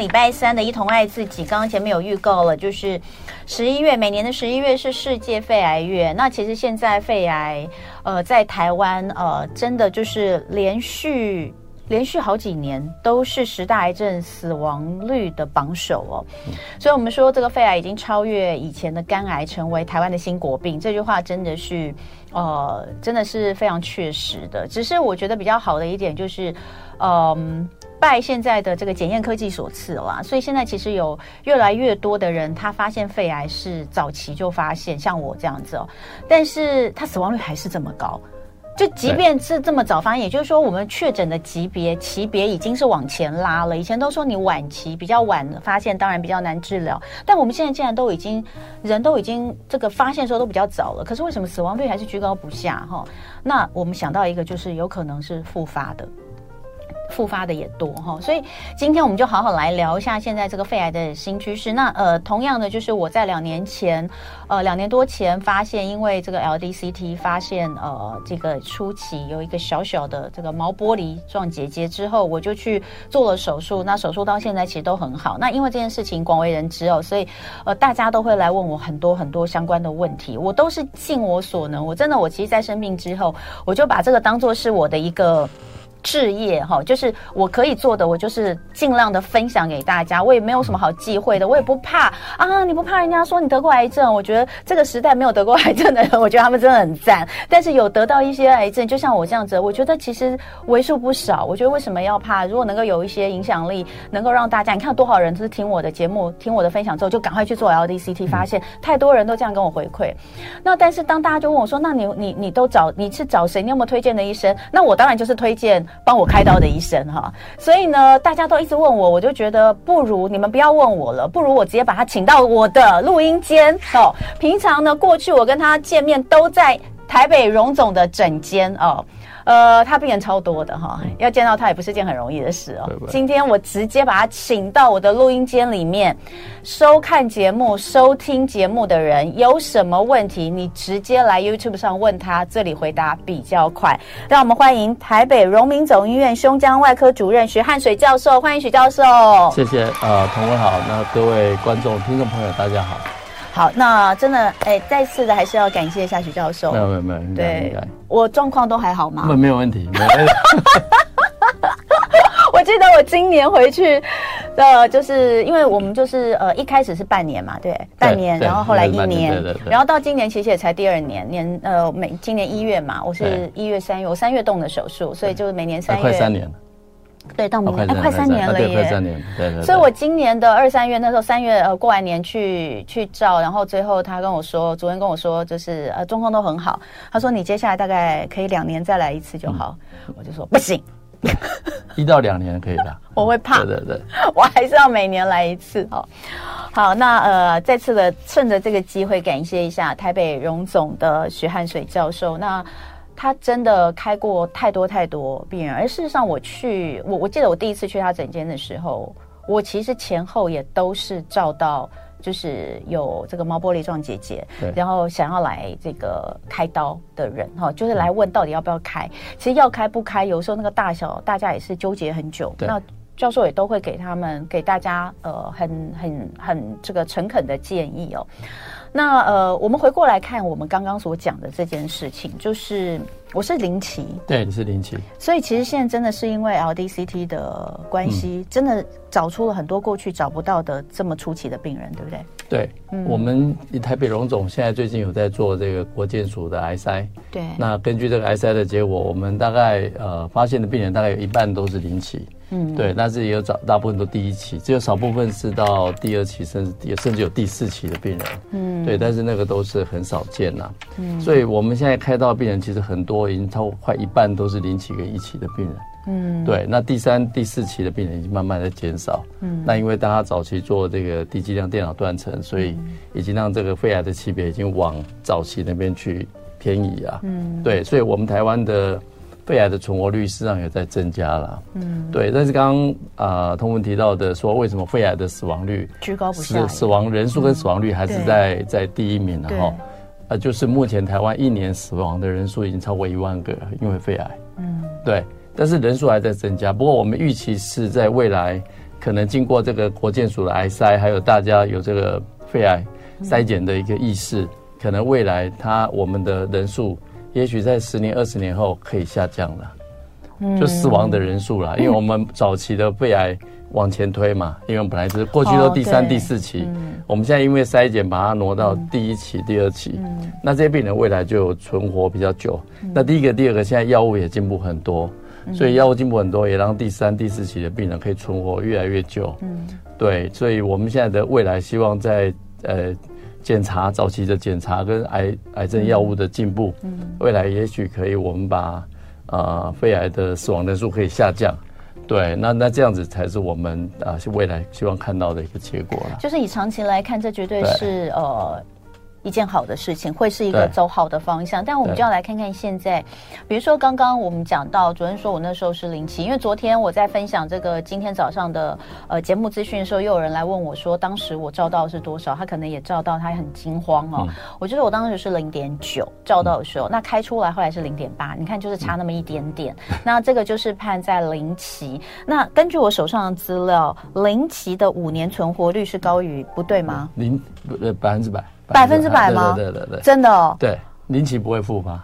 礼拜三的一同爱自己，刚刚前面有预告了，就是十一月，每年的十一月是世界肺癌月。那其实现在肺癌，呃，在台湾，呃，真的就是连续。连续好几年都是十大癌症死亡率的榜首哦，所以我们说这个肺癌已经超越以前的肝癌，成为台湾的新国病。这句话真的是，呃，真的是非常确实的。只是我觉得比较好的一点就是，嗯、拜现在的这个检验科技所赐啦，所以现在其实有越来越多的人他发现肺癌是早期就发现，像我这样子哦，但是他死亡率还是这么高。就即便是这么早发现，也就是说，我们确诊的级别级别已经是往前拉了。以前都说你晚期比较晚发现，当然比较难治疗。但我们现在既然都已经人都已经这个发现的时候都比较早了，可是为什么死亡率还是居高不下？哈，那我们想到一个，就是有可能是复发的。复发的也多哈，所以今天我们就好好来聊一下现在这个肺癌的新趋势。那呃，同样的就是我在两年前，呃，两年多前发现，因为这个 LDCT 发现呃，这个初期有一个小小的这个毛玻璃状结节之后，我就去做了手术。那手术到现在其实都很好。那因为这件事情广为人知哦，所以呃，大家都会来问我很多很多相关的问题，我都是尽我所能。我真的，我其实，在生病之后，我就把这个当做是我的一个。置业哈，就是我可以做的，我就是尽量的分享给大家。我也没有什么好忌讳的，我也不怕啊。你不怕人家说你得过癌症？我觉得这个时代没有得过癌症的人，我觉得他们真的很赞。但是有得到一些癌症，就像我这样子，我觉得其实为数不少。我觉得为什么要怕？如果能够有一些影响力，能够让大家，你看多少人就是听我的节目、听我的分享之后，就赶快去做 LDCT，发现太多人都这样跟我回馈。那但是当大家就问我说：“那你你你都找你是找谁？你有没有推荐的医生？”那我当然就是推荐。帮我开刀的医生哈，所以呢，大家都一直问我，我就觉得不如你们不要问我了，不如我直接把他请到我的录音间哦。平常呢，过去我跟他见面都在台北荣总的诊间哦。呃，他病人超多的哈，要见到他也不是件很容易的事哦。今天我直接把他请到我的录音间里面，收看节目、收听节目的人有什么问题，你直接来 YouTube 上问他，这里回答比较快。让我们欢迎台北荣民总医院胸腔外科主任徐汉水教授，欢迎徐教授。谢谢，呃，同文好，那各位观众、听众朋友，大家好。好，那真的，哎、欸，再次的还是要感谢一下许教授。没有没有没有，对，我状况都还好吗？没没有问题。我记得我今年回去，呃，就是因为我们就是呃一开始是半年嘛，对，半年，然后后来一年，然后到今年其实也才第二年，年呃每今年一月嘛，我是一月三月，我三月动的手术，所以就是每年三月。快三年了。对，到明年哎，快三年了耶！快三年，对对，对。所以我今年的二三月那时候，三月呃过完年去去照，然后最后他跟我说，主任跟我说，就是呃状况都很好。他说你接下来大概可以两年再来一次就好。嗯、我就说不行，一到两年可以的。我会怕，对对对，我还是要每年来一次。好，好，那呃再次的趁着这个机会感谢一下台北荣总的徐汉水教授。那。他真的开过太多太多病人，而事实上，我去我我记得我第一次去他诊间的时候，我其实前后也都是照到，就是有这个毛玻璃状结节，然后想要来这个开刀的人哈，就是来问到底要不要开。其实要开不开，有时候那个大小大家也是纠结很久。那教授也都会给他们给大家呃很很很这个诚恳的建议哦。那呃，我们回过来看我们刚刚所讲的这件事情，就是我是林奇，对，你是林奇，所以其实现在真的是因为 LDCT 的关系，嗯、真的找出了很多过去找不到的这么出奇的病人，对不对？对，嗯、我们台北荣总现在最近有在做这个国健署的癌筛，对，那根据这个癌筛的结果，我们大概呃发现的病人大概有一半都是零期。嗯，对，但是也有找大部分都第一期，只有少部分是到第二期，甚至也甚至有第四期的病人。嗯，对，但是那个都是很少见呐。嗯，所以我们现在开到的病人其实很多，已经超过快一半都是零期跟一期的病人。嗯，对，那第三、第四期的病人已经慢慢的减少。嗯，那因为大家早期做这个低剂量电脑断层，所以已经让这个肺癌的级别已经往早期那边去偏移啊。嗯，对，所以我们台湾的。肺癌的存活率实际上也在增加了，嗯，对。但是刚刚啊，通文提到的说，为什么肺癌的死亡率居高不下，死亡人数跟死亡率还是在、嗯、在第一名的哈？啊，就是目前台湾一年死亡的人数已经超过一万个，因为肺癌，嗯，对。但是人数还在增加，不过我们预期是在未来可能经过这个国健署的癌筛，还有大家有这个肺癌筛检的一个意识，可能未来它我们的人数，也许在十年、二十年后可以下降了，就死亡的人数了，因为我们早期的肺癌。往前推嘛，因为我们本来是过去都第三、第四期，我们现在因为筛检把它挪到第一期、第二期，那这些病人未来就有存活比较久。那第一个、第二个，现在药物也进步很多，所以药物进步很多，也让第三、第四期的病人可以存活越来越久。对，所以我们现在的未来希望在呃检查早期的检查跟癌癌症药物的进步，嗯未来也许可以我们把啊肺癌的死亡人数可以下降。对，那那这样子才是我们啊未来希望看到的一个结果了。就是以长期来看，这绝对是呃。一件好的事情，会是一个走好的方向，但我们就要来看看现在，比如说刚刚我们讲到，昨天说我那时候是零期，因为昨天我在分享这个今天早上的呃节目资讯的时候，又有人来问我说，当时我照到是多少？他可能也照到，他也很惊慌哦。嗯、我觉得我当时是零点九照到的时候，嗯、那开出来后来是零点八，你看就是差那么一点点。嗯、那这个就是判在零期。那根据我手上的资料，零期的五年存活率是高于不对吗？零呃百分之百。百分之百吗？对对对对，真的哦。对，林奇不会复发。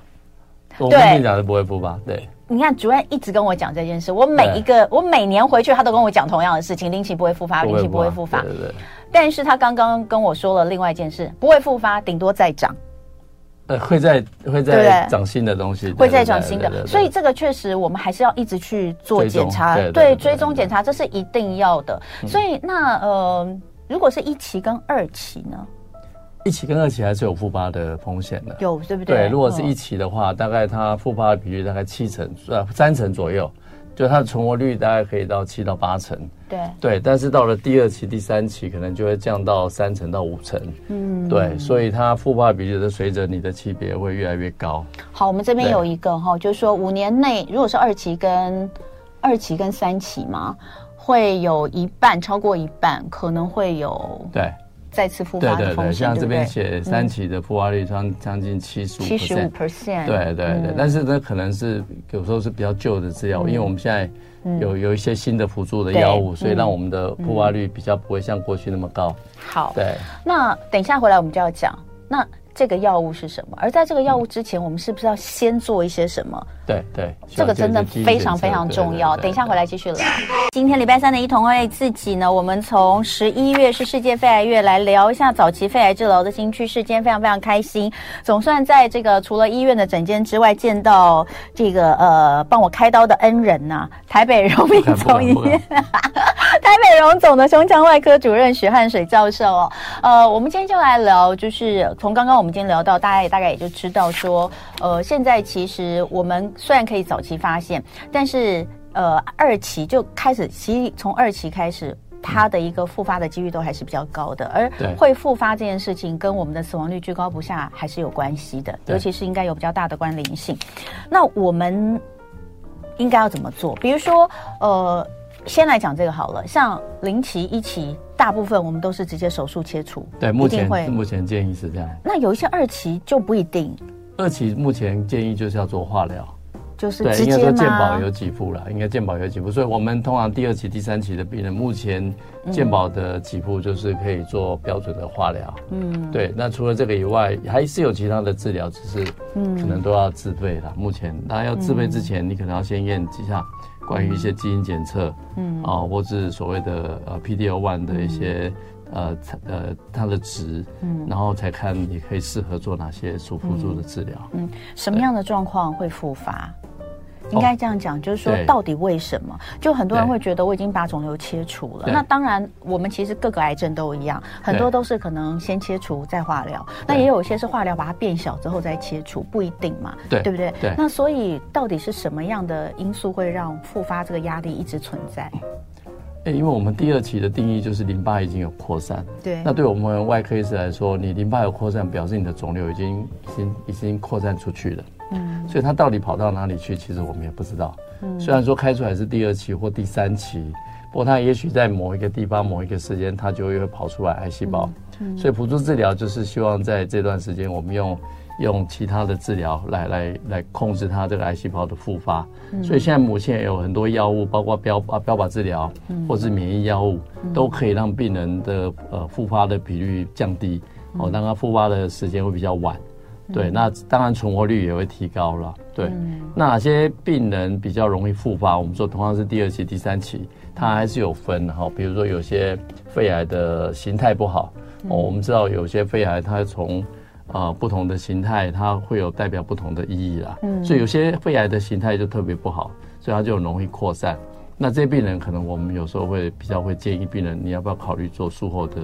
我跟你讲是不会复发。对，你看主任一直跟我讲这件事，我每一个我每年回去，他都跟我讲同样的事情：林奇不会复发，林奇不会复发。对对。但是他刚刚跟我说了另外一件事，不会复发，顶多再长。呃，会再会再长新的东西，会再长新的。所以这个确实我们还是要一直去做检查，对，追踪检查这是一定要的。所以那呃，如果是一期跟二期呢？一期跟二期还是有复发的风险的，有对不对？对，如果是一期的话，大概它复发的比率大概七成，呃，三成左右，就它的存活率大概可以到七到八成。对对，但是到了第二期、第三期，可能就会降到三成到五成。嗯，对，所以它复发比率的随着你的级别会越来越高。好，我们这边有一个哈，就是说五年内如果是二期跟二期跟三期嘛，会有一半超过一半可能会有对。再次复发的风险，对对对，像这边写三期的复发率将将近七十五，七十五 percent，对对对，但是呢，可能是有时候是比较旧的资料，因为我们现在有有一些新的辅助的药物，所以让我们的复发率比较不会像过去那么高。好，对，那等一下回来我们就要讲那。这个药物是什么？而在这个药物之前，我们是不是要先做一些什么？对对，这个真的非常非常重要。等一下回来继续聊。今天礼拜三的一同为自己呢，我们从十一月是世界肺癌月来聊一下早期肺癌治疗的新趋势。今天非常非常开心，总算在这个除了医院的诊间之外，见到这个呃帮我开刀的恩人呐、啊，台北荣民总医院。台北荣总的胸腔外科主任许汉水教授哦，呃，我们今天就来聊，就是从刚刚我们今天聊到，大家也大概也就知道说，呃，现在其实我们虽然可以早期发现，但是呃，二期就开始，其实从二期开始，它的一个复发的几率都还是比较高的，而会复发这件事情跟我们的死亡率居高不下还是有关系的，尤其是应该有比较大的关联性。那我们应该要怎么做？比如说，呃。先来讲这个好了，像零期、一期，大部分我们都是直接手术切除。对，目前会目前建议是这样。那有一些二期就不一定。二期目前建议就是要做化疗，就是？应该说健保有给付了，应该健保有给付，所以我们通常第二期、第三期的病人，目前健保的给付就是可以做标准的化疗。嗯，对。那除了这个以外，还是有其他的治疗，只是可能都要自费了。目前，那要自费之前，你可能要先验几下。关于一些基因检测，嗯，啊，或是所谓的呃 PD-L1 的一些、嗯、呃呃它的值，嗯，然后才看你可以适合做哪些属辅助的治疗，嗯，什么样的状况会复发？应该这样讲，就是说，到底为什么？就很多人会觉得我已经把肿瘤切除了。那当然，我们其实各个癌症都一样，很多都是可能先切除再化疗。那也有一些是化疗把它变小之后再切除，不一定嘛，对不对？对。那所以到底是什么样的因素会让复发这个压力一直存在？因为我们第二期的定义就是淋巴已经有扩散。对。那对我们外科医师来说，你淋巴有扩散，表示你的肿瘤已经已经已经扩散出去了。嗯，所以它到底跑到哪里去？其实我们也不知道。嗯，虽然说开出来是第二期或第三期，不过它也许在某一个地方、某一个时间，它就会跑出来癌细胞。嗯，所以辅助治疗就是希望在这段时间，我们用用其他的治疗来来来控制它这个癌细胞的复发。嗯、所以现在目前有很多药物，包括标啊标靶治疗，或是免疫药物，嗯、都可以让病人的呃复发的比率降低，嗯、哦，让它复发的时间会比较晚。对，那当然存活率也会提高了。对，嗯、那哪些病人比较容易复发？我们说同样是第二期、第三期，它还是有分哈。比如说有些肺癌的形态不好，我们知道有些肺癌它从啊、呃、不同的形态，它会有代表不同的意义啦。嗯，所以有些肺癌的形态就特别不好，所以它就容易扩散。那这些病人可能我们有时候会比较会建议病人，你要不要考虑做术后的？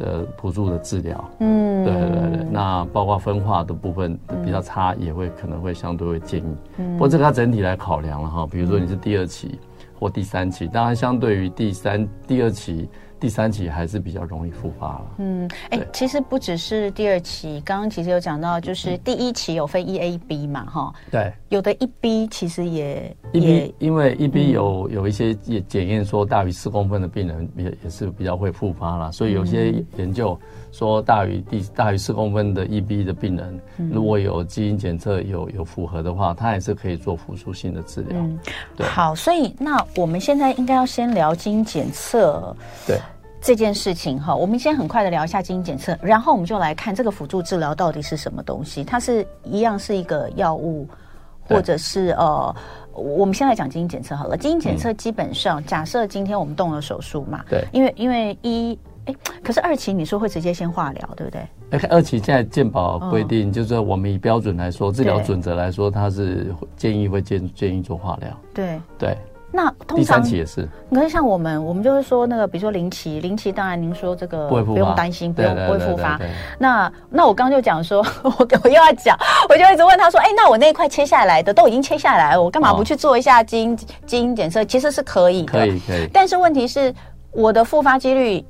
的辅助的治疗，嗯，对对对，那包括分化的部分比较差，也会可能会相对会建议，嗯，不过这个它整体来考量了哈，比如说你是第二期或第三期，当然相对于第三、第二期。第三期还是比较容易复发了。嗯，哎、欸，其实不只是第二期，刚刚其实有讲到，就是第一期有分 E A B 嘛，哈。对。有的一 B 其实也一 B，因为一 B 有有一些也检验说大于四公分的病人也也是比较会复发了，所以有些研究说大于第大于四公分的 EB 的病人，如果有基因检测有有符合的话，他也是可以做辅助性的治疗。好，所以那我们现在应该要先聊基因检测。对。这件事情哈，我们先很快的聊一下基因检测，然后我们就来看这个辅助治疗到底是什么东西。它是一样是一个药物，或者是呃，我们先来讲基因检测好了。基因检测基本上，嗯、假设今天我们动了手术嘛，对，因为因为一哎，可是二期你说会直接先化疗，对不对？哎，二期现在健保规定，哦、就是我们以标准来说，治疗准则来说，它是建议会建建议做化疗。对对。那通常第三期也是，可是像我们，我们就是说那个，比如说零期，零期当然您说这个不用担心，不用不会复发。那那我刚刚就讲说，我我又要讲，我就一直问他说，哎，那我那一块切下来的都已经切下来了，我干嘛不去做一下基因基因检测？其实是可以的，可以可以。但是问题是，我的复发几率。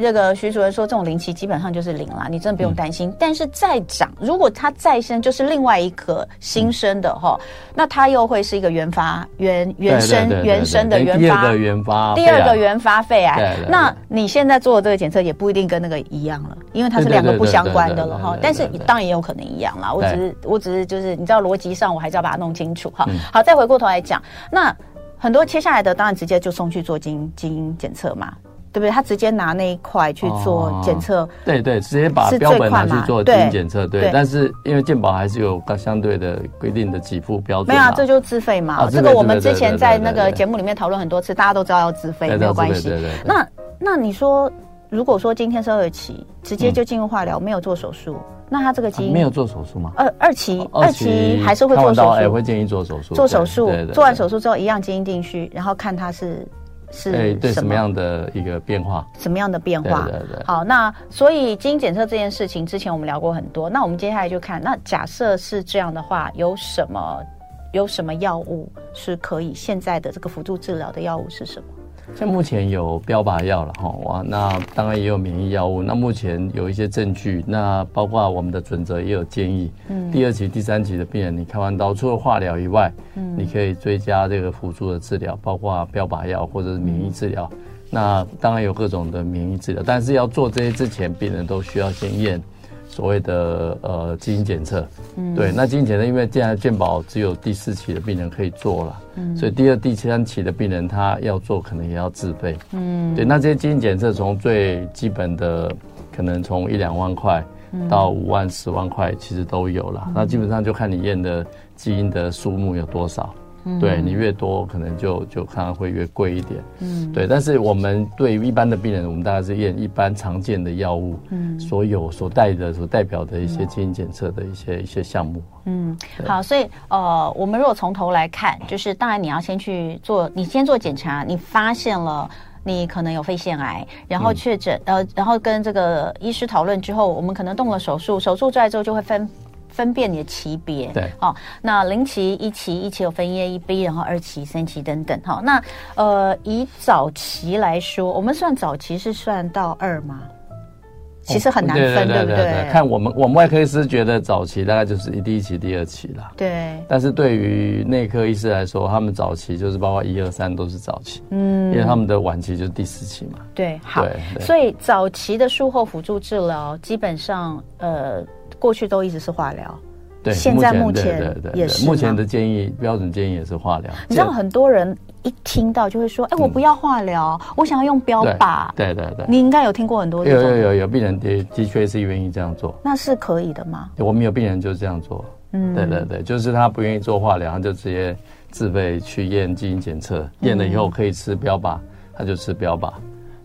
这个徐主任说，这种零期基本上就是零了，你真的不用担心。嗯、但是再长，如果它再生，就是另外一颗新生的哈，嗯、那它又会是一个原发原原生原生的原发，第二个原发，第二个原发肺癌。那你现在做的这个检测也不一定跟那个一样了，因为它是两个不相关的了哈。但是当然也有可能一样啦。我只是我只是就是你知道逻辑上，我还是要把它弄清楚哈。好，再回过头来讲，那很多切下来的当然直接就送去做基因基因检测嘛。对不对？他直接拿那一块去做检测，对对，直接把标本拿去做基因检测，对。但是因为健保还是有相对的规定的给付标准，没有啊，这就自费嘛。这个我们之前在那个节目里面讨论很多次，大家都知道要自费，没有关系。那那你说，如果说今天是二期，直接就进入化疗，没有做手术，那他这个基因没有做手术吗？二二期二期还是会做手术，也会建议做手术。做手术，做完手术之后一样基因定序，然后看他是。是对，对什么样的一个变化？什么样的变化？对对对。好，那所以基因检测这件事情，之前我们聊过很多。那我们接下来就看，那假设是这样的话，有什么有什么药物是可以？现在的这个辅助治疗的药物是什么？像目前有标靶药了哈，哇，那当然也有免疫药物。那目前有一些证据，那包括我们的准则也有建议。嗯，第二期、第三期的病人，你开完刀除了化疗以外，嗯，你可以追加这个辅助的治疗，包括标靶药或者是免疫治疗。嗯，那当然有各种的免疫治疗，但是要做这些之前，病人都需要先验。所谓的呃基因检测，嗯，对，那基因检测因为现在健保只有第四期的病人可以做了，嗯，所以第二、第三期的病人他要做可能也要自费，嗯，对，那这些基因检测从最基本的可能从一两万块到五万、十万块其实都有了，嗯，那基本上就看你验的基因的数目有多少。对，你越多，可能就就可能会越贵一点。嗯，对。但是我们对于一般的病人，我们大概是验一般常见的药物，嗯，所有所带的、所代表的一些基因检测的一些一些项目。嗯，好。所以呃，我们如果从头来看，就是当然你要先去做，你先做检查，你发现了你可能有肺腺癌，然后确诊，呃，然后跟这个医师讨论之后，我们可能动了手术，手术出来之后就会分。分辨你的级别，对，好，那零期、一期、一期有分一 A、一 B，然后二期、三期等等，好，那呃，以早期来说，我们算早期是算到二吗？其实很难分，对不对？看我们我们外科医师觉得早期大概就是第一期、第二期啦。对。但是对于内科医师来说，他们早期就是包括一二三都是早期，嗯，因为他们的晚期就是第四期嘛。对，好。所以早期的术后辅助治疗基本上，呃。过去都一直是化疗。对，现在目前也是。目前的建议标准建议也是化疗。你知道很多人一听到就会说：“哎，我不要化疗，嗯、我想要用标靶。”对对对，你应该有听过很多。有有有有病人的的确是愿意这样做。那是可以的吗？我们有病人就是这样做。嗯，对对对，就是他不愿意做化疗，他就直接自费去验基因检测，验了以后可以吃标靶，他就吃标靶。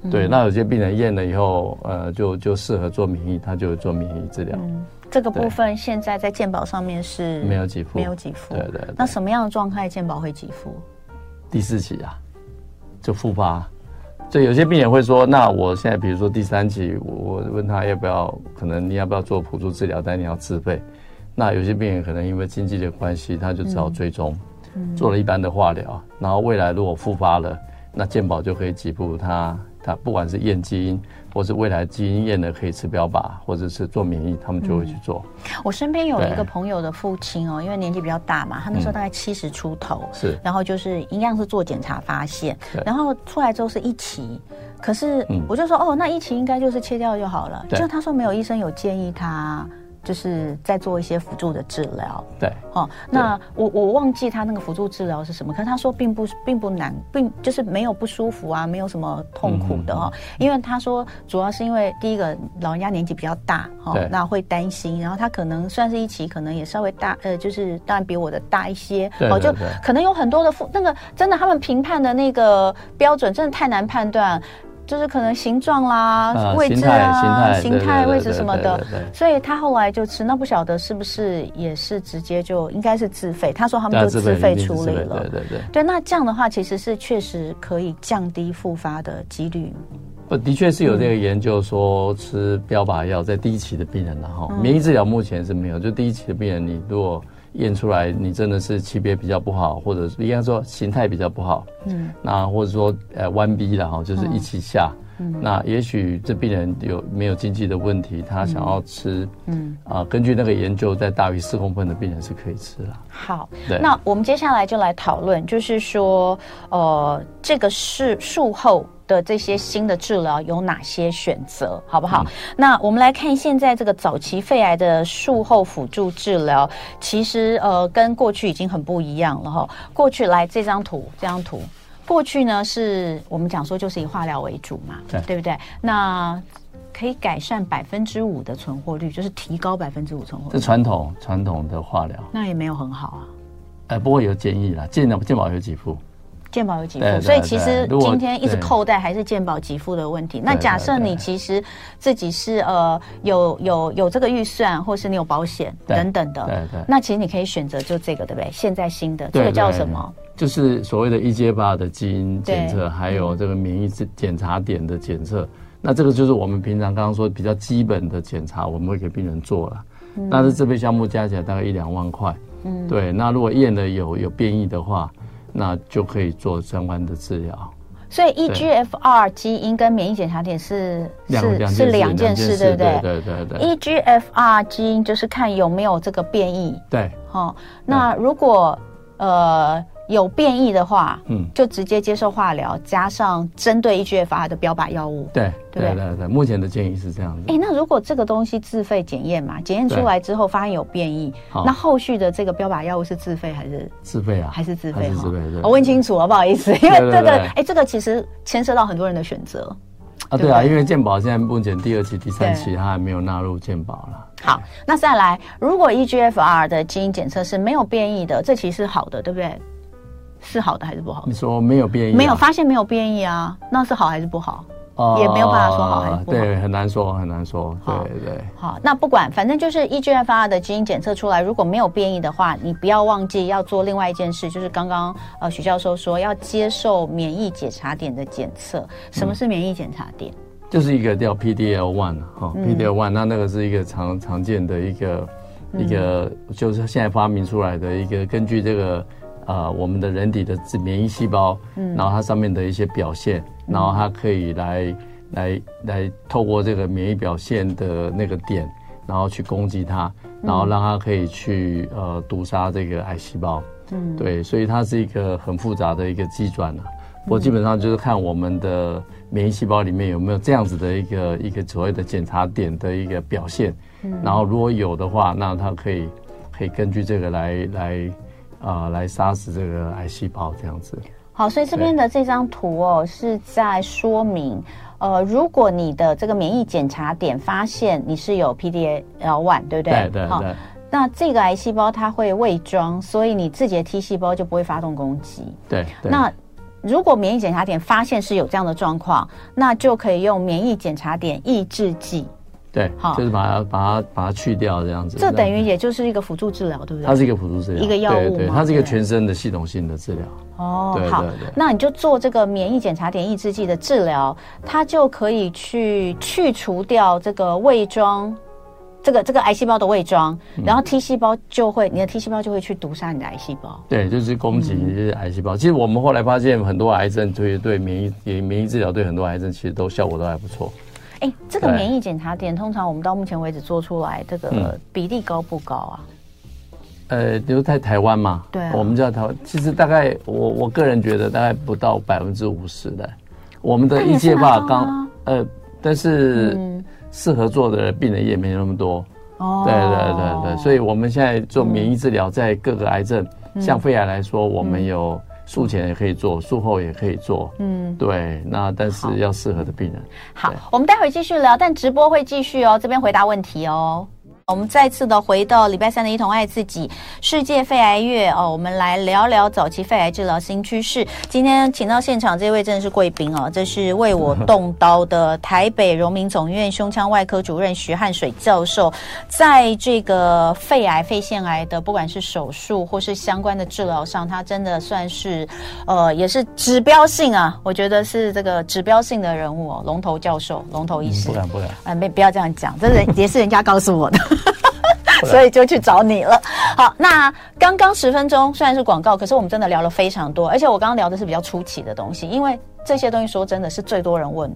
嗯、对，那有些病人验了以后，呃，就就适合做免疫，他就做免疫治疗。嗯这个部分现在在健保上面是没有给付，没有给付。对，对对。那什么样的状态健保会给付？第四期啊，就复发。所以有些病人会说：“那我现在比如说第三期，我问他要不要，可能你要不要做辅助治疗，但你要自费。那有些病人可能因为经济的关系，他就只好追踪，嗯、做了一般的化疗，然后未来如果复发了，那健保就可以给付他。他不管是验基因。”或是未来基因验的可以吃标靶，或者是做免疫，他们就会去做。嗯、我身边有一个朋友的父亲哦，因为年纪比较大嘛，他那时候大概七十出头，嗯、是，然后就是一样是做检查发现，然后出来之后是一期，可是我就说、嗯、哦，那一期应该就是切掉就好了，就他说没有医生有建议他。就是在做一些辅助的治疗，对，哦，那我我忘记他那个辅助治疗是什么，可是他说并不并不难，并就是没有不舒服啊，没有什么痛苦的哈、哦，因为他说主要是因为第一个老人家年纪比较大哈，哦、那会担心，然后他可能算是一起，可能也稍微大，呃，就是当然比我的大一些，对对对，哦，就可能有很多的那个真的他们评判的那个标准真的太难判断。就是可能形状啦、位置啊、形态、位置什么的，所以他后来就吃。那不晓得是不是也是直接就应该是自费？他说他们就自费处理了。对对对。对，那这样的话其实是确实可以降低复发的几率。不，的确是有这个研究说吃标靶药在第一期的病人，然后免疫治疗目前是没有。就第一期的病人，你如果验出来你真的是级别比较不好，或者是应该说形态比较不好，嗯，那或者说呃弯 B 然后就是一起下，嗯，那也许这病人有没有经济的问题，他想要吃，嗯。啊，根据那个研究，在大于四公分的病人是可以吃的。好，对，那我们接下来就来讨论，就是说，呃，这个是术后。的这些新的治疗有哪些选择，好不好？嗯、那我们来看现在这个早期肺癌的术后辅助治疗，其实呃跟过去已经很不一样了哈。过去来这张图，这张图，过去呢是我们讲说就是以化疗为主嘛，对，对不对？那可以改善百分之五的存活率，就是提高百分之五存活率。这传统传统的化疗，那也没有很好啊。呃，不过有建议啦，健保健保有给付。健保有给付，所以其实今天一直扣带还是健保给付的问题。那假设你其实自己是呃有有有这个预算，或是你有保险等等的，对对，那其实你可以选择就这个，对不对？现在新的这个叫什么？就是所谓的 EGFR 的基因检测，还有这个免疫检查点的检测。那这个就是我们平常刚刚说比较基本的检查，我们会给病人做了。但是这边项目加起来大概一两万块。嗯，对。那如果验了有有变异的话。那就可以做相关的治疗，所以 EGFR 基因跟免疫检查点是是是两件事，对不对？对对对。EGFR 基因就是看有没有这个变异，对，好。那如果呃。有变异的话，嗯，就直接接受化疗，加上针对 EGFR 的标靶药物。对，对对对对，目前的建议是这样子。哎，那如果这个东西自费检验嘛，检验出来之后发现有变异，那后续的这个标靶药物是自费还是自费啊？还是自费？自费。我问清楚了，不好意思，因为这个，哎，这个其实牵涉到很多人的选择。啊，对啊，因为健保现在目前第二期、第三期它还没有纳入健保了。好，那再来，如果 EGFR 的基因检测是没有变异的，这其实是好的，对不对？是好的还是不好？你说没有变异，没有发现没有变异啊？那是好还是不好？哦，也没有办法说好还是不好。对，很难说，很难说。对对。好，那不管，反正就是 EGFR 的基因检测出来，如果没有变异的话，你不要忘记要做另外一件事，就是刚刚呃许教授说要接受免疫检查点的检测。什么是免疫检查点？就是一个叫 PDL one 哈，PDL one，那那个是一个常常见的一个一个，就是现在发明出来的一个，根据这个。呃，我们的人体的免疫细胞，嗯，然后它上面的一些表现，嗯、然后它可以来来来透过这个免疫表现的那个点，然后去攻击它，然后让它可以去呃毒杀这个癌细胞，嗯，对，所以它是一个很复杂的一个机转啊。不过基本上就是看我们的免疫细胞里面有没有这样子的一个一个所谓的检查点的一个表现，嗯，然后如果有的话，那它可以可以根据这个来来啊、呃、来杀死这个癌细胞这样子。好，所以这边的这张图哦是在说明，呃，如果你的这个免疫检查点发现你是有 PD-L1，对不对？对对对。好那这个癌细胞它会伪装，所以你自己的 T 细胞就不会发动攻击。对。对那如果免疫检查点发现是有这样的状况，那就可以用免疫检查点抑制剂。对，好，就是把它把它把它去掉这样子。这等于也就是一个辅助治疗，对不对？它是一个辅助治疗，一个药物对，对，它是一个全身的系统性的治疗。哦，好，那你就做这个免疫检查点抑制剂的治疗，它就可以去去除掉这个伪装。这个这个癌细胞的伪装，然后 T 细胞就会，你的 T 细胞就会去毒杀你的癌细胞。对，就是攻击你的癌细胞。其实我们后来发现，很多癌症对对免疫免疫治疗对很多癌症其实都效果都还不错。哎，这个免疫检查点通常我们到目前为止做出来，这个比例高不高啊？呃，比如在台湾嘛，对，我们叫台湾，其实大概我我个人觉得大概不到百分之五十的。我们的一介化刚呃，但是。适合做的病人也没那么多，哦，对对对对，所以我们现在做免疫治疗，在各个癌症，嗯、像肺癌来说，我们有术前也可以做，术后也可以做，嗯，对，那但是要适合的病人。好，好，我们待会继续聊，但直播会继续哦，这边回答问题哦。我们再次的回到礼拜三的一同爱自己世界肺癌月哦，我们来聊聊早期肺癌治疗新趋势。今天请到现场这位真的是贵宾哦，这是为我 动刀的台北荣民总医院胸腔外科主任徐汉水教授，在这个肺癌、肺腺癌的不管是手术或是相关的治疗上，他真的算是呃也是指标性啊，我觉得是这个指标性的人物哦，龙头教授、龙头医师。不敢不敢，哎，没不要这样讲，这人也是人家告诉我的。所以就去找你了。好，那刚刚十分钟虽然是广告，可是我们真的聊了非常多，而且我刚刚聊的是比较出奇的东西，因为这些东西说真的是最多人问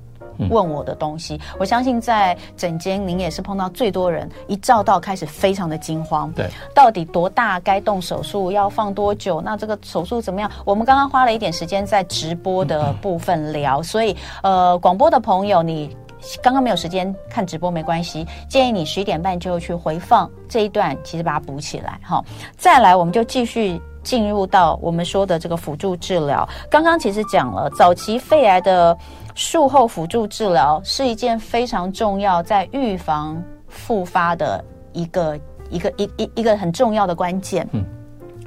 问我的东西。我相信在诊间您也是碰到最多人一照到开始非常的惊慌。对，到底多大该动手术，要放多久？那这个手术怎么样？我们刚刚花了一点时间在直播的部分聊，所以呃，广播的朋友你。刚刚没有时间看直播没关系，建议你十一点半就去回放这一段，其实把它补起来哈。再来，我们就继续进入到我们说的这个辅助治疗。刚刚其实讲了，早期肺癌的术后辅助治疗是一件非常重要，在预防复发的一个一个一一一个很重要的关键。嗯，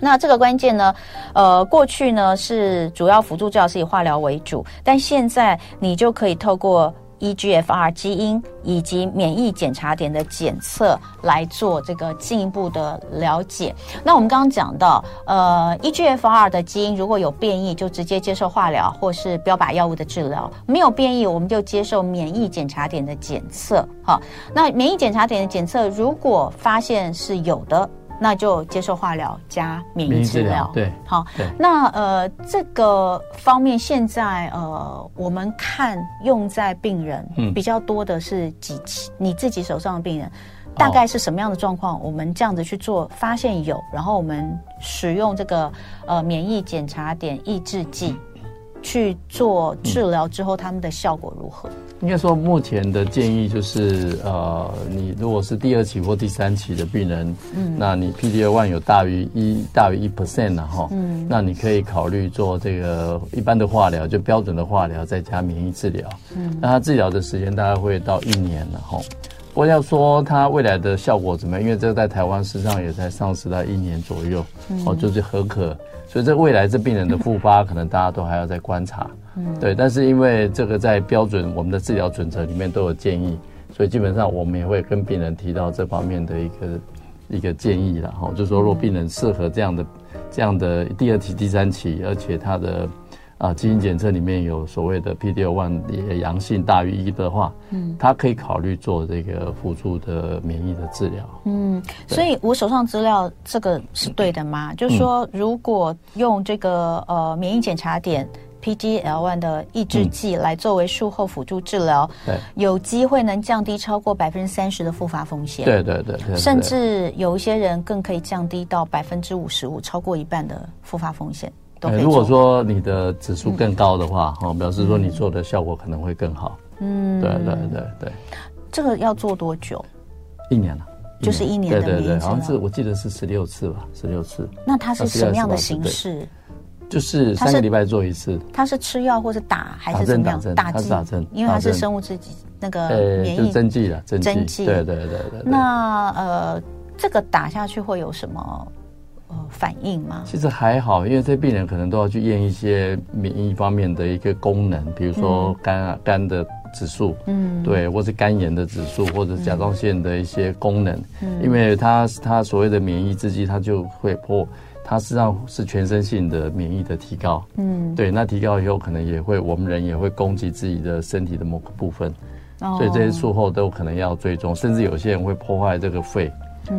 那这个关键呢，呃，过去呢是主要辅助治疗是以化疗为主，但现在你就可以透过 EGFR 基因以及免疫检查点的检测来做这个进一步的了解。那我们刚刚讲到，呃，EGFR 的基因如果有变异，就直接接受化疗或是标靶药物的治疗；没有变异，我们就接受免疫检查点的检测。好，那免疫检查点的检测如果发现是有的。那就接受化疗加免疫治疗，对，好，那呃，这个方面现在呃，我们看用在病人比较多的是几期？嗯、你自己手上的病人大概是什么样的状况？我们这样子去做，发现有，然后我们使用这个呃免疫检查点抑制剂。去做治疗之后，他们的效果如何？应该说，目前的建议就是，呃，你如果是第二期或第三期的病人，嗯，那你 PD-L1 有大于一大于一 percent 了哈，嗯，那你可以考虑做这个一般的化疗，就标准的化疗，再加免疫治疗，嗯，那它治疗的时间大概会到一年了哈。不过要说它未来的效果怎么样，因为这个在台湾实际上也才上市到一年左右，哦，就是合可。所以，这未来这病人的复发，可能大家都还要再观察。嗯，对。但是，因为这个在标准我们的治疗准则里面都有建议，所以基本上我们也会跟病人提到这方面的一个一个建议了。哈，就是说，如果病人适合这样的这样的第二期、第三期，而且他的。啊，基因检测里面有所谓的 PD-L1 也阳性大于一的话，嗯，他可以考虑做这个辅助的免疫的治疗。嗯，所以我手上资料这个是对的吗？嗯、就是说，如果用这个呃免疫检查点 PD-L1 的抑制剂来作为术后辅助治疗，有机会能降低超过百分之三十的复发风险。对对对，对，甚至有一些人更可以降低到百分之五十五，超过一半的复发风险。如果说你的指数更高的话，哦、嗯，表示说你做的效果可能会更好。嗯，对对对对。这个要做多久？一年了，就是一年的。对对对，好像是我记得是十六次吧，十六次。那它是什么样的形式？就是三个礼拜做一次。他是吃药或是打还是怎么样？打针，打针，因为他是生物制剂那个免疫针剂了，针剂。对对对对。那呃，这个打下去会有什么呃反应吗？其实还好，因为这病人可能都要去验一些免疫方面的一个功能，比如说肝啊肝的。指数，嗯，对，或是肝炎的指数，或者甲状腺的一些功能，嗯，因为它它所谓的免疫制剂，它就会破，它实际上是全身性的免疫的提高，嗯，对，那提高以后可能也会，我们人也会攻击自己的身体的某个部分，哦，所以这些术后都可能要追踪，甚至有些人会破坏这个肺，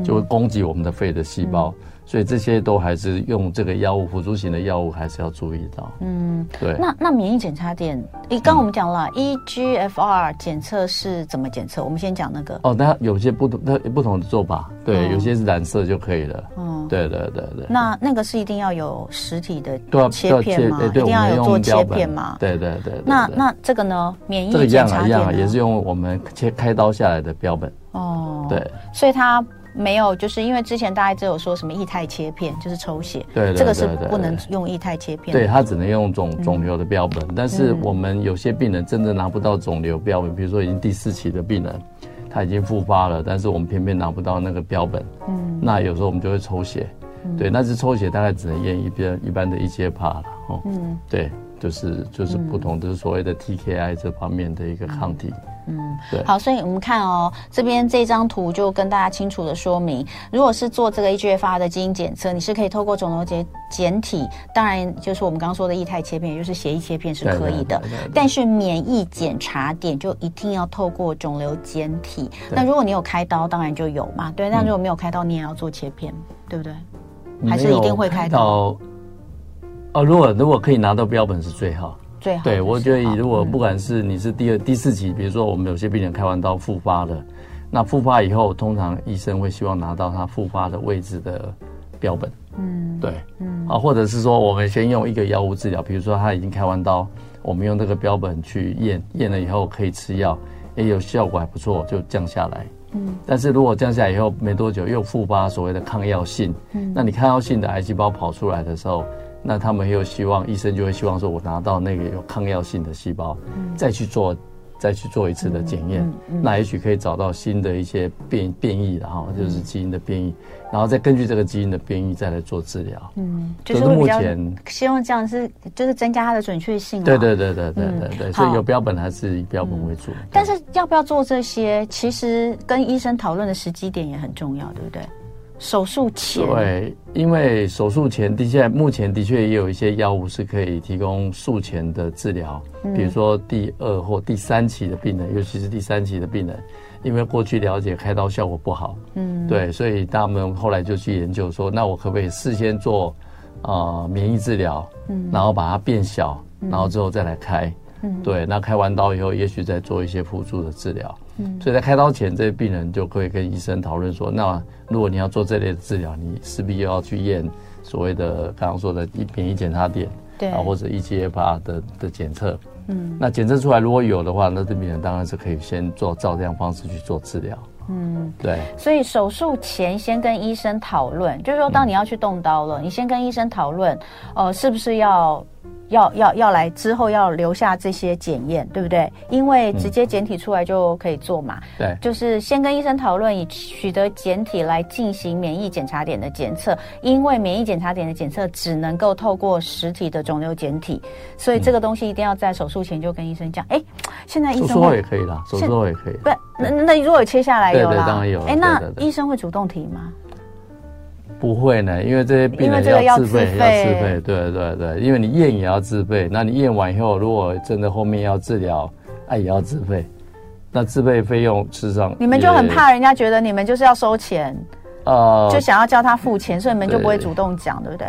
就会攻击我们的肺的细胞。嗯所以这些都还是用这个药物辅助型的药物，还是要注意到。嗯，对。那那免疫检查点，诶，刚刚我们讲了、嗯、EGFR 检测是怎么检测？我们先讲那个。哦，那有些不同，那不同的做法。对，哦、有些是染色就可以了。嗯，对对对对。那那个是一定要有实体的切片吗？对，对，对，一定要有做切片吗？对对对，对。那那这个呢？免疫检查点一样啊，也是用我们切开刀下来的标本。哦。对。所以它。没有，就是因为之前大家只有说什么液态切片，就是抽血，对，对，对，对，对，这个是不能用液态切片。对，它只能用肿肿瘤的标本，嗯，但是我们有些病人真的拿不到肿瘤标本，比如说已经第四期的病人，他已经复发了，但是我们偏偏拿不到那个标本，嗯，那有时候我们就会抽血，嗯，对，那是抽血大概只能验一边一般的 EGFR 了，哦，嗯，对，就是就是不同，就是所谓的 TKI 这方面的一个抗体。嗯嗯，对，好，所以我们看哦，这边这张图就跟大家清楚的说明，如果是做这个 EGFR 的基因检测，你是可以透过肿瘤检检体，当然就是我们刚刚说的液态切片，也就是协议切片是可以的，但是免疫检查点就一定要透过肿瘤检体。那如果你有开刀，当然就有嘛，对，那如果没有开刀，你也要做切片，对不对？还是一定会开刀？哦，如果如果可以拿到标本是最好。最好对，我觉得如果不管是你是第二、第四期，比如说我们有些病人开完刀复发了，那复发以后，通常医生会希望拿到他复发的位置的标本。嗯，对，嗯，啊，或者是说我们先用一个药物治疗，比如说他已经开完刀，我们用这个标本去验，验了以后可以吃药，也有效果还不错，就降下来。嗯，但是如果降下来以后没多久又复发，所谓的抗药性，嗯，那你抗药性的癌细胞跑出来的时候。那他们又希望医生就会希望说，我拿到那个有抗药性的细胞，嗯、再去做，再去做一次的检验，那也许可以找到新的一些变变异，然后就是基因的变异，然后再根据这个基因的变异再来做治疗。嗯，就是目前希望这样是就是增加它的准确性。对对对对对对对，嗯、所以有标本还是以标本为主。嗯、但是要不要做这些，其实跟医生讨论的时机点也很重要，对不对？手术前，对，因为手术前的确，目前的确也有一些药物是可以提供术前的治疗，嗯、比如说第二或第三期的病人，尤其是第三期的病人，因为过去了解开刀效果不好，嗯，对，所以他们后来就去研究说，那我可不可以事先做啊、呃、免疫治疗，嗯，然后把它变小，然后之后再来开。嗯，对，那开完刀以后，也许再做一些辅助的治疗。嗯，所以在开刀前，这些病人就可以跟医生讨论说，那如果你要做这类的治疗，你势必又要去验所谓的刚刚说的免疫检查点，对啊，或者 EGFR 的的检测。嗯，那检测出来如果有的话，那这病人当然是可以先做照这样方式去做治疗。嗯，对。所以手术前先跟医生讨论，就是说当你要去动刀了，嗯、你先跟医生讨论，呃，是不是要。要要要来之后要留下这些检验，对不对？因为直接检体出来就可以做嘛。对、嗯，就是先跟医生讨论，以取得检体来进行免疫检查点的检测。因为免疫检查点的检测只能够透过实体的肿瘤检体，所以这个东西一定要在手术前就跟医生讲。哎、嗯，现在医生手术后也可以啦，手术后也可以。不，那那如果切下来有啦，对对，当然有。哎，那医生会主动提吗？不会呢，因为这些病人要自费，要自费，对对对，因为你验也要自费，那你验完以后，如果真的后面要治疗，那也要自费，那自费费用事实上，你们就很怕人家觉得你们就是要收钱，呃，就想要叫他付钱，所以你们就不会主动讲，对不对？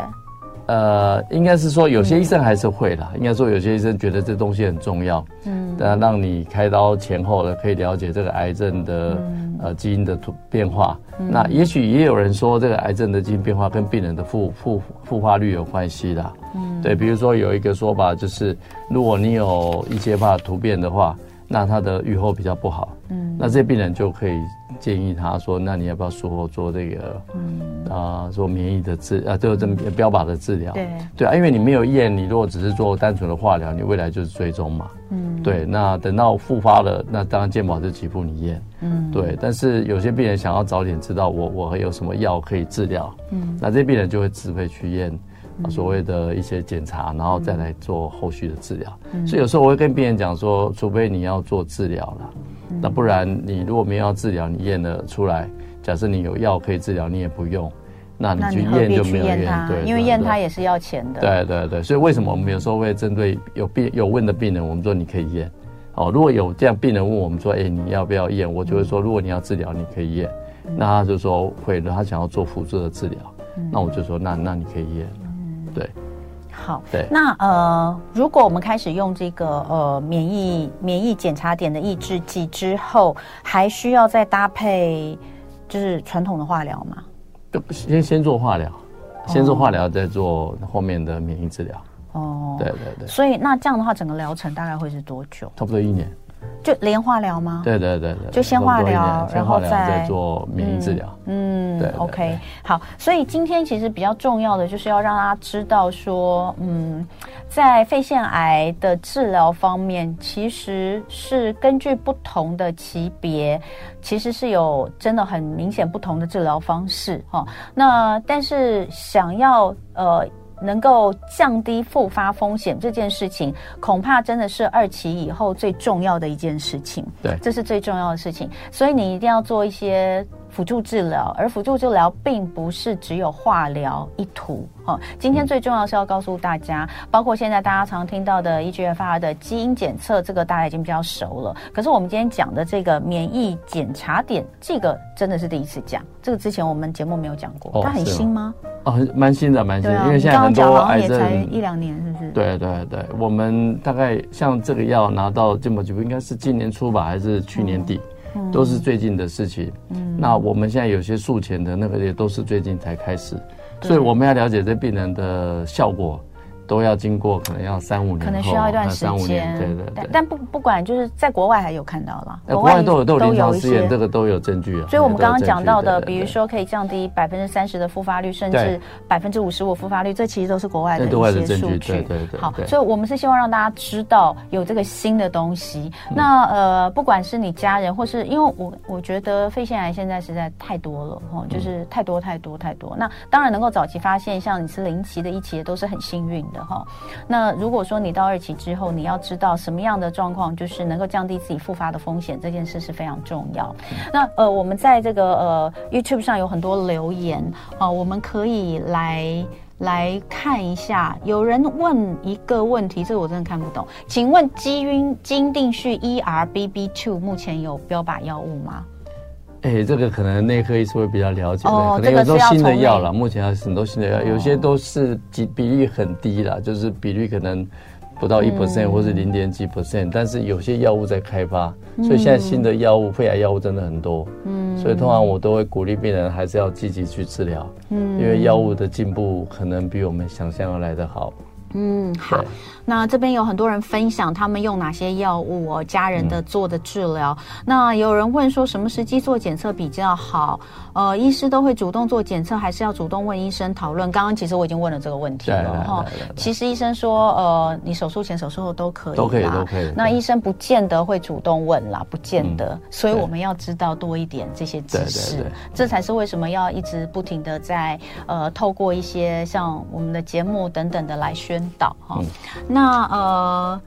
呃，应该是说有些医生还是会啦。嗯、应该说有些医生觉得这东西很重要，嗯，当然让你开刀前后的可以了解这个癌症的呃基因的突变化。那也许也有人说，这个癌症的基因变化跟病人的复复复发率有关系的。嗯，对，比如说有一个说法就是，如果你有 EGFR 突变的话，那他的预后比较不好。嗯，那这些病人就可以建议他说，那你要不要术后做这个，嗯啊，做免疫的治啊，就这么标靶的治疗。对对啊，因为你没有验，你如果只是做单纯的化疗，你未来就是追踪嘛。嗯，对，那等到复发了，那当然健保就给付你验。嗯，对，但是有些病人想要早点知道我我还有什么药可以治疗。嗯，那这些病人就会自费去验。所谓的一些检查，然后再来做后续的治疗。嗯、所以有时候我会跟病人讲说，除非你要做治疗了，嗯、那不然你如果没有要治疗，你验了出来，假设你有药可以治疗，你也不用，那你去验就没有验。对，因为验它也是要钱的。对对对，所以为什么我们有时候会针对有病有问的病人，我们说你可以验。哦，如果有这样病人问我们说，哎，你要不要验？我就会说，如果你要治疗，你可以验。嗯、那他就说会的，他想要做辅助的治疗，嗯、那我就说那那你可以验。对，好，对，那呃，如果我们开始用这个呃免疫免疫检查点的抑制剂之后，还需要再搭配就是传统的化疗吗？先先做化疗，先做化疗，再做后面的免疫治疗。哦，对对对。所以那这样的话，整个疗程大概会是多久？差不多一年。就连化疗吗？对对对对，就先化疗，然后再再做免疫治疗。嗯，对，OK，好。所以今天其实比较重要的就是要让大家知道说，嗯，在肺腺癌的治疗方面，其实是根据不同的级别，其实是有真的很明显不同的治疗方式哈。那但是想要呃。能够降低复发风险这件事情，恐怕真的是二期以后最重要的一件事情。对，这是最重要的事情。所以你一定要做一些辅助治疗，而辅助治疗并不是只有化疗一途。哦，今天最重要的是要告诉大家，包括现在大家常听到的 EGFR 的基因检测，这个大家已经比较熟了。可是我们今天讲的这个免疫检查点，这个真的是第一次讲。这个之前我们节目没有讲过，它很新吗？哦，蛮新的，蛮新的。因为现在很多癌症才一两年，是不是？对对对，我们大概像这个药拿到这么久，应该是今年初吧，还是去年底？都是最近的事情。嗯，那我们现在有些术前的那个也都是最近才开始，所以我们要了解这病人的效果。都要经过，可能要三五年，可能需要一段时间。对对对。但不不管，就是在国外还有看到了，国外都有都有临床试验，这个都有证据啊。所以我们刚刚讲到的，比如说可以降低百分之三十的复发率，甚至百分之五十五复发率，这其实都是国外的一些数据。对对对。好，所以我们是希望让大家知道有这个新的东西。那呃，不管是你家人，或是因为我我觉得肺腺癌现在实在太多了哈，就是太多太多太多。那当然能够早期发现，像你是零期的一期的，都是很幸运的哈。那如果说你到二期之后，你要知道什么样的状况，就是能够降低自己复发的风险，这件事是非常重要。那呃，我们在这个呃 YouTube 上有很多留言啊，我们可以来来看一下。有人问一个问题，这个我真的看不懂，请问基因基因定序 ERBB2 目前有标靶药物吗？哎，这个可能内科医师会比较了解可能有时候新的药了，目前还是很多新的药，哦、有些都是比比例很低了，就是比例可能不到一 percent 或是零点几 percent，但是有些药物在开发，所以现在新的药物、肺癌药物真的很多，嗯，所以通常我都会鼓励病人还是要积极去治疗，嗯，因为药物的进步可能比我们想象要来得好。嗯，好。那这边有很多人分享他们用哪些药物哦，家人的做的治疗。嗯、那有人问说什么时机做检测比较好？呃，医师都会主动做检测，还是要主动问医生讨论？刚刚其实我已经问了这个问题了哈。其实医生说，呃，你手术前、手术后都可以，都可以，都可以。那医生不见得会主动问啦，不见得。嗯、所以我们要知道多一点这些知识，这才是为什么要一直不停的在呃，透过一些像我们的节目等等的来宣导哈。嗯那呃，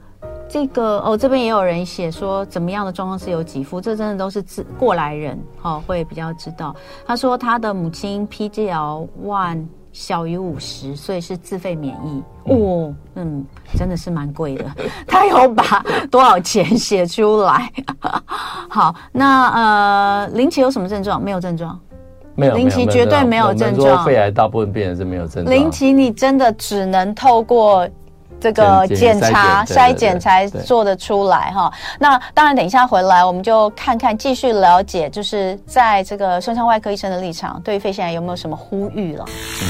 这个哦，这边也有人写说，怎么样的状况是有给付？这真的都是自过来人哈、哦，会比较知道。他说他的母亲 PGL one 小于五十，所以是自费免疫。哦，嗯，真的是蛮贵的。他有把多少钱写出来？好，那呃，林奇有什么症状？没有症状，没有。零期绝对没有症状。肺癌大部分病人是没有症状。林奇你真的只能透过。这个检查筛检才做得出来哈。那当然，等一下回来我们就看看，继续了解，就是在这个胸腔外科医生的立场，对于肺腺癌有没有什么呼吁了？嗯、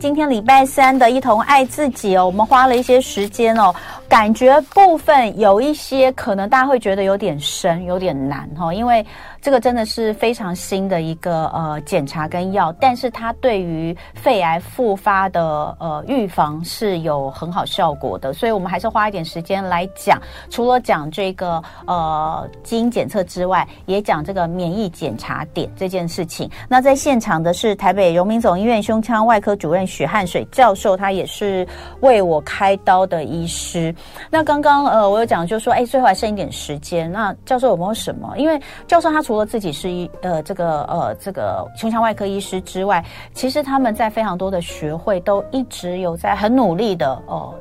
今天礼拜三的一同爱自己哦，我们花了一些时间哦，感觉部分有一些可能大家会觉得有点深，有点难哈，因为。这个真的是非常新的一个呃检查跟药，但是它对于肺癌复发的呃预防是有很好效果的，所以我们还是花一点时间来讲，除了讲这个呃基因检测之外，也讲这个免疫检查点这件事情。那在现场的是台北荣民总医院胸腔外科主任许汉水教授，他也是为我开刀的医师。那刚刚呃我有讲就说，哎，最后还剩一点时间，那教授有没有什么？因为教授他。除了自己是一呃这个呃这个胸腔外科医师之外，其实他们在非常多的学会都一直有在很努力的哦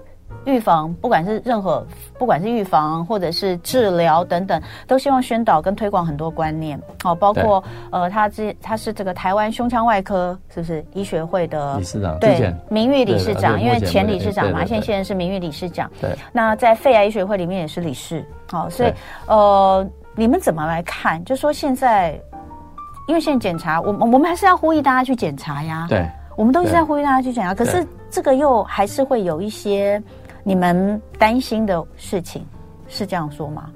预防，不管是任何不管是预防或者是治疗等等，都希望宣导跟推广很多观念哦，包括呃他这他是这个台湾胸腔外科是不是医学会的理事长？对，名誉理事长，因为前理事长嘛，现现在是名誉理事长。对，那在肺癌医学会里面也是理事，好，所以呃。你们怎么来看？就说现在，因为现在检查，我我们还是要呼吁大家去检查呀。对，我们都是在呼吁大家去检查。可是这个又还是会有一些你们担心的事情，是这样说吗？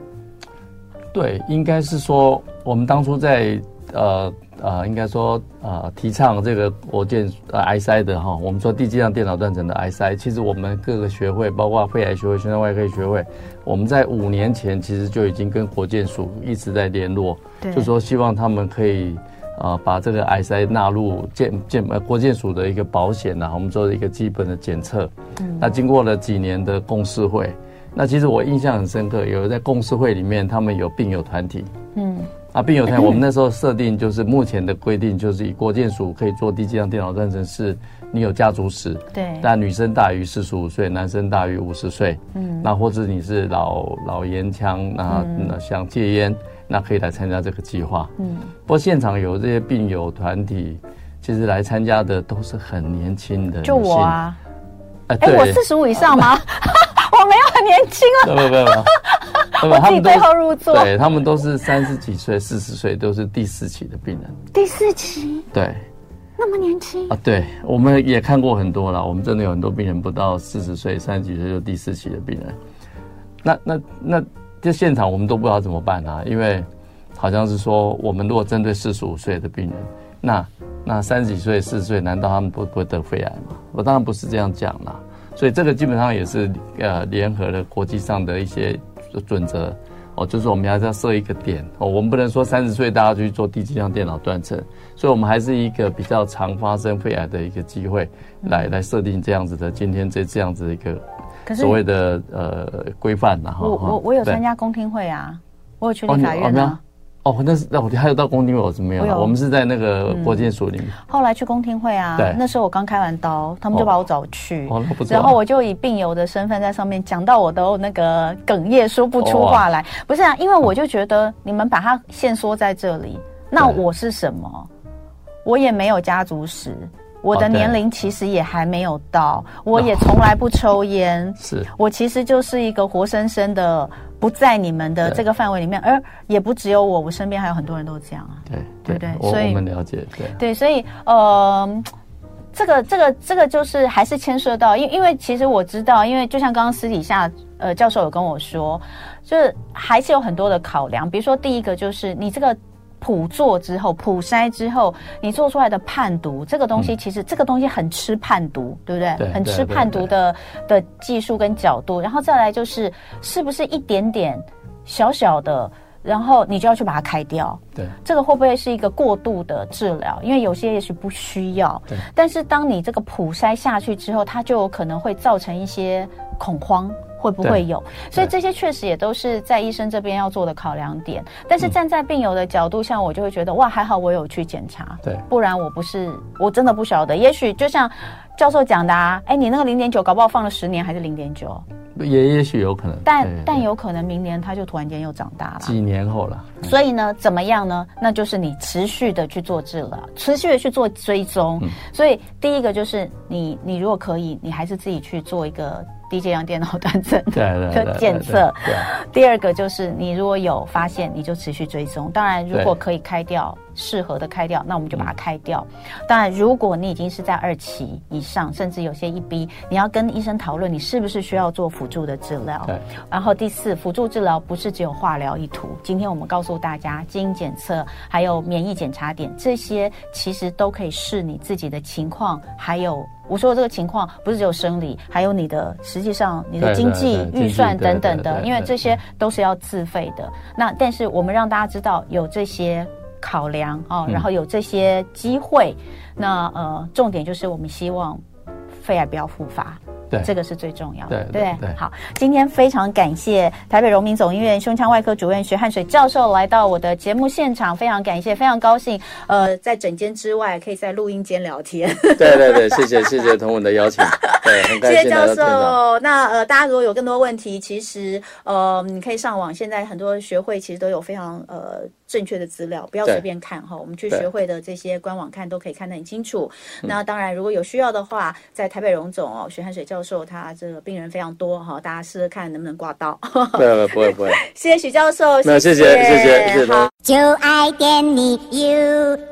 对，应该是说我们当初在呃。呃，应该说，呃，提倡这个国健呃癌筛的哈，我们说地基上电脑断层的癌筛，其实我们各个学会，包括肺癌学会、胸腔外科学会，我们在五年前其实就已经跟国健署一直在联络，就说希望他们可以呃把这个癌筛纳入健健呃国健署的一个保险呐，我们做一个基本的检测。嗯，那经过了几年的共识会，那其实我印象很深刻，有在共识会里面，他们有病友团体，嗯。啊，病友团，我们那时候设定就是目前的规定，就是以国健署可以做低剂量电脑断层，是你有家族史，对，但女生大于四十五岁，男生大于五十岁，嗯，那或者你是老老烟枪，那那想戒烟，那可以来参加这个计划，嗯，不过现场有这些病友团体，其实来参加的都是很年轻的，就我啊，哎，我四十五以上吗？我没有很年轻啊，没有没有没有。我自己对号入座，对他们都是三十几岁、四十岁，都是第四期的病人。第四期，对，那么年轻啊？对，我们也看过很多了。我们真的有很多病人不到四十岁、三十几岁就第四期的病人。那那那这现场我们都不知道怎么办啊？因为好像是说，我们如果针对四十五岁的病人，那那三十几岁、四十岁，难道他们不不会得肺癌吗？我当然不是这样讲啦。所以这个基本上也是呃联合了国际上的一些。准则哦，就是我们还是要设一个点哦，我们不能说三十岁大家就去做低剂量电脑断层，所以我们还是一个比较常发生肺癌的一个机会，来来设定这样子的今天这这样子一个所谓的呃规范然后我我我有参加公听会啊，我有去立法院啊。哦，那是那我还有到公听会我是没有，我，们是在那个国健署里面、嗯。后来去公听会啊，那时候我刚开完刀，他们就把我找去，哦、然后我就以病友的身份在上面讲到我都那个哽咽说不出话来。不是啊，因为我就觉得你们把它限缩在这里，那我是什么？我也没有家族史，我的年龄其实也还没有到，我也从来不抽烟，是我其实就是一个活生生的。不在你们的这个范围里面，而也不只有我，我身边还有很多人都这样啊，对对不对？所以我们了解，对对，所以呃，这个这个这个就是还是牵涉到，因为因为其实我知道，因为就像刚刚私底下呃教授有跟我说，就是还是有很多的考量，比如说第一个就是你这个。普做之后，普筛之后，你做出来的判读，这个东西其实这个东西很吃判读，对不对？对，很吃判读的的技术跟角度，然后再来就是是不是一点点小小的，然后你就要去把它开掉。对，这个会不会是一个过度的治疗？因为有些也许不需要。对，但是当你这个普筛下去之后，它就有可能会造成一些恐慌。会不会有？所以这些确实也都是在医生这边要做的考量点。但是站在病友的角度，像我就会觉得，哇，还好我有去检查，对，不然我不是，我真的不晓得。也许就像教授讲的啊，哎，你那个零点九，搞不好放了十年还是零点九，也也许有可能。但但有可能明年他就突然间又长大了，几年后了。所以呢，怎么样呢？那就是你持续的去做治疗，持续的去做追踪。所以第一个就是你，你如果可以，你还是自己去做一个。低剂量电脑断层的检测。第二个就是你如果有发现，你就持续追踪。当然，如果可以开掉。适合的开掉，那我们就把它开掉。当然，如果你已经是在二期以上，甚至有些一 B，你要跟医生讨论，你是不是需要做辅助的治疗。对。然后第四，辅助治疗不是只有化疗一途。今天我们告诉大家，基因检测还有免疫检查点，这些其实都可以视你自己的情况。还有我说的这个情况，不是只有生理，还有你的实际上你的经济预算等等的，因为这些都是要自费的。那但是我们让大家知道有这些。考量哦，然后有这些机会，嗯、那呃，重点就是我们希望肺癌不要复发。对，这个是最重要的。对对，对，好，今天非常感谢台北荣民总医院胸腔外科主任徐汉水教授来到我的节目现场，非常感谢，非常高兴。呃，在诊间之外，可以在录音间聊天。对对对，谢谢谢谢 同文的邀请。对，很感谢，谢教授。那呃，大家如果有更多问题，其实呃，你可以上网，现在很多学会其实都有非常呃正确的资料，不要随便看哈。我们去学会的这些官网看，都可以看得很清楚。那当然，如果有需要的话，在台北荣总哦，徐汉水教授他这个病人非常多哈，大家试试看能不能挂到。对，不会不会。谢谢许教授，谢谢谢谢谢谢。好，就爱点你 UFO。